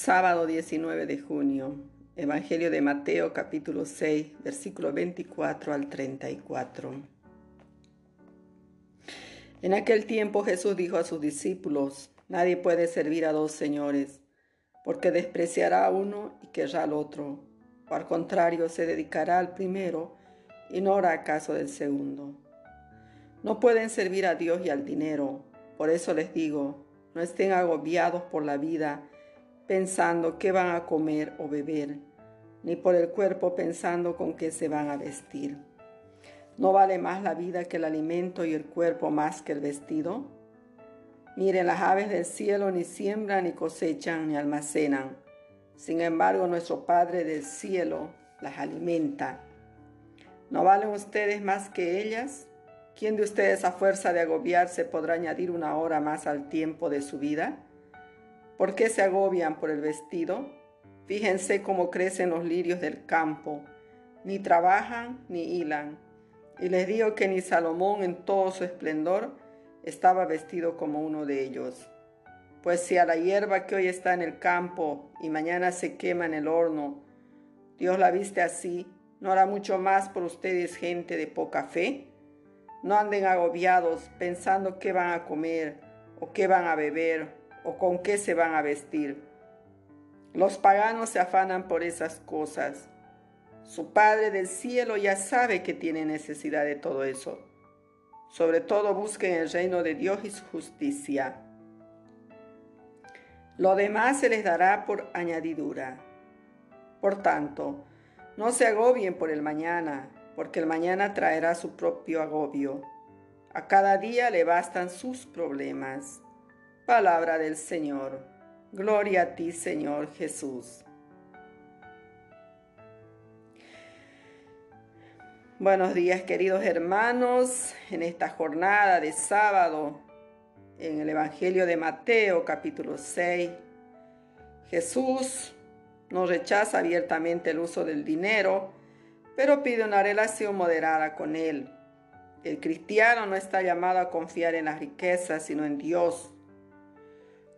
Sábado 19 de junio, Evangelio de Mateo capítulo 6, versículo 24 al 34. En aquel tiempo Jesús dijo a sus discípulos, Nadie puede servir a dos señores, porque despreciará a uno y querrá al otro, o al contrario se dedicará al primero y no hará caso del segundo. No pueden servir a Dios y al dinero, por eso les digo, no estén agobiados por la vida, pensando qué van a comer o beber, ni por el cuerpo pensando con qué se van a vestir. ¿No vale más la vida que el alimento y el cuerpo más que el vestido? Miren, las aves del cielo ni siembran, ni cosechan, ni almacenan. Sin embargo, nuestro Padre del cielo las alimenta. ¿No valen ustedes más que ellas? ¿Quién de ustedes a fuerza de agobiarse podrá añadir una hora más al tiempo de su vida? ¿Por qué se agobian por el vestido? Fíjense cómo crecen los lirios del campo, ni trabajan ni hilan. Y les digo que ni Salomón en todo su esplendor estaba vestido como uno de ellos. Pues si a la hierba que hoy está en el campo y mañana se quema en el horno, Dios la viste así, ¿no hará mucho más por ustedes gente de poca fe? No anden agobiados pensando qué van a comer o qué van a beber o con qué se van a vestir. Los paganos se afanan por esas cosas. Su Padre del cielo ya sabe que tiene necesidad de todo eso. Sobre todo busquen el reino de Dios y su justicia. Lo demás se les dará por añadidura. Por tanto, no se agobien por el mañana, porque el mañana traerá su propio agobio. A cada día le bastan sus problemas. Palabra del Señor. Gloria a ti, Señor Jesús. Buenos días, queridos hermanos, en esta jornada de sábado, en el Evangelio de Mateo, capítulo 6. Jesús no rechaza abiertamente el uso del dinero, pero pide una relación moderada con él. El cristiano no está llamado a confiar en las riquezas, sino en Dios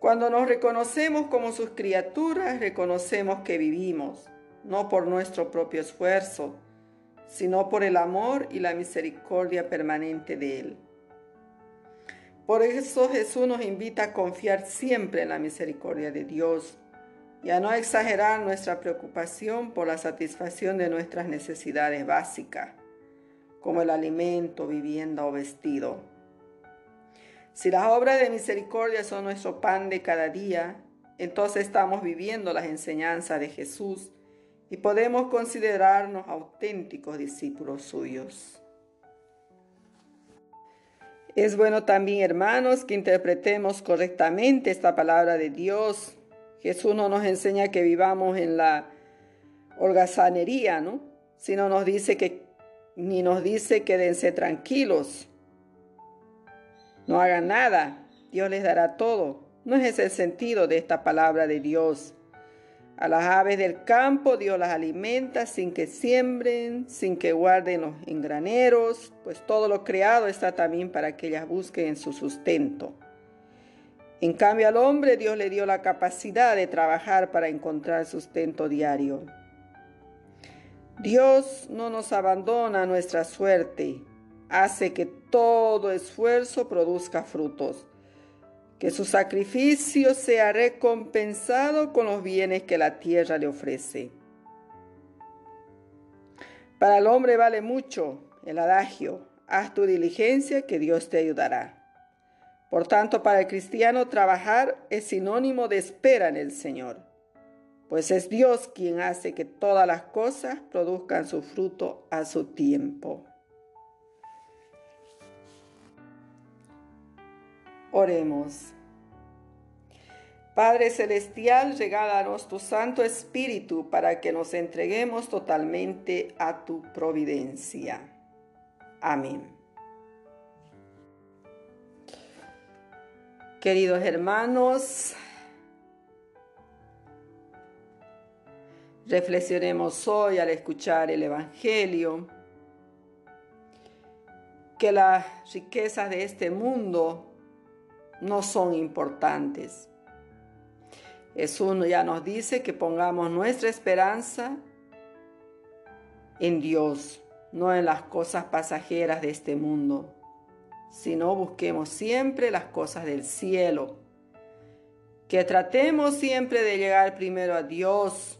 cuando nos reconocemos como sus criaturas, reconocemos que vivimos, no por nuestro propio esfuerzo, sino por el amor y la misericordia permanente de Él. Por eso Jesús nos invita a confiar siempre en la misericordia de Dios y a no exagerar nuestra preocupación por la satisfacción de nuestras necesidades básicas, como el alimento, vivienda o vestido. Si las obras de misericordia son nuestro pan de cada día, entonces estamos viviendo las enseñanzas de Jesús y podemos considerarnos auténticos discípulos suyos. Es bueno también, hermanos, que interpretemos correctamente esta palabra de Dios. Jesús no nos enseña que vivamos en la holgazanería, ¿no? Sino nos dice que ni nos dice quédense tranquilos, no hagan nada, Dios les dará todo. No es ese el sentido de esta palabra de Dios. A las aves del campo Dios las alimenta sin que siembren, sin que guarden los engraneros, pues todo lo creado está también para que ellas busquen su sustento. En cambio al hombre Dios le dio la capacidad de trabajar para encontrar sustento diario. Dios no nos abandona a nuestra suerte, hace que todo esfuerzo produzca frutos, que su sacrificio sea recompensado con los bienes que la tierra le ofrece. Para el hombre vale mucho el adagio, haz tu diligencia que Dios te ayudará. Por tanto, para el cristiano trabajar es sinónimo de espera en el Señor, pues es Dios quien hace que todas las cosas produzcan su fruto a su tiempo. Oremos. Padre Celestial, regálanos tu Santo Espíritu para que nos entreguemos totalmente a tu providencia. Amén. Queridos hermanos, reflexionemos hoy al escuchar el Evangelio que las riquezas de este mundo no son importantes. Jesús ya nos dice que pongamos nuestra esperanza en Dios, no en las cosas pasajeras de este mundo, sino busquemos siempre las cosas del cielo, que tratemos siempre de llegar primero a Dios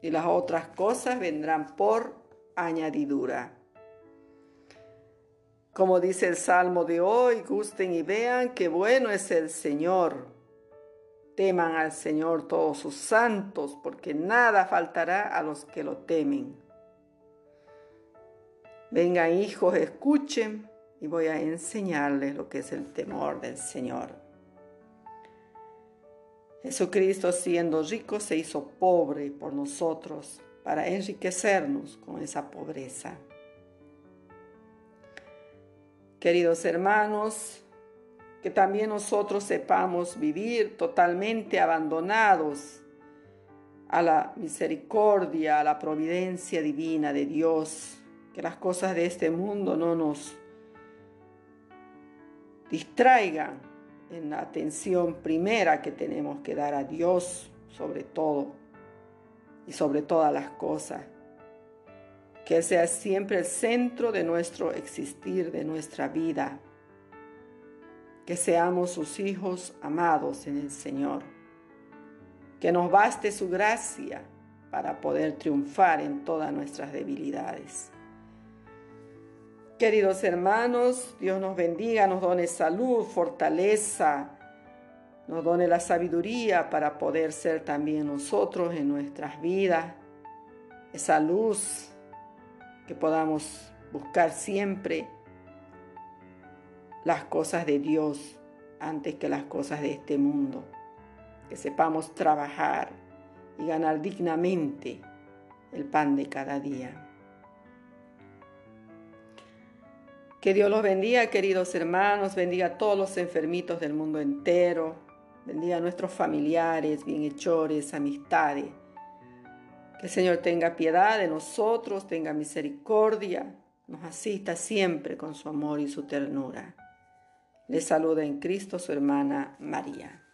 y las otras cosas vendrán por añadidura. Como dice el Salmo de hoy, gusten y vean qué bueno es el Señor. Teman al Señor todos sus santos, porque nada faltará a los que lo temen. Vengan hijos, escuchen y voy a enseñarles lo que es el temor del Señor. Jesucristo siendo rico se hizo pobre por nosotros para enriquecernos con esa pobreza. Queridos hermanos, que también nosotros sepamos vivir totalmente abandonados a la misericordia, a la providencia divina de Dios, que las cosas de este mundo no nos distraigan en la atención primera que tenemos que dar a Dios sobre todo y sobre todas las cosas. Que sea siempre el centro de nuestro existir, de nuestra vida. Que seamos sus hijos amados en el Señor. Que nos baste su gracia para poder triunfar en todas nuestras debilidades. Queridos hermanos, Dios nos bendiga, nos done salud, fortaleza, nos done la sabiduría para poder ser también nosotros en nuestras vidas, esa luz que podamos buscar siempre las cosas de Dios antes que las cosas de este mundo, que sepamos trabajar y ganar dignamente el pan de cada día. Que Dios los bendiga, queridos hermanos, bendiga a todos los enfermitos del mundo entero, bendiga a nuestros familiares, bienhechores, amistades. Que el Señor tenga piedad de nosotros, tenga misericordia, nos asista siempre con su amor y su ternura. Les saluda en Cristo su hermana María.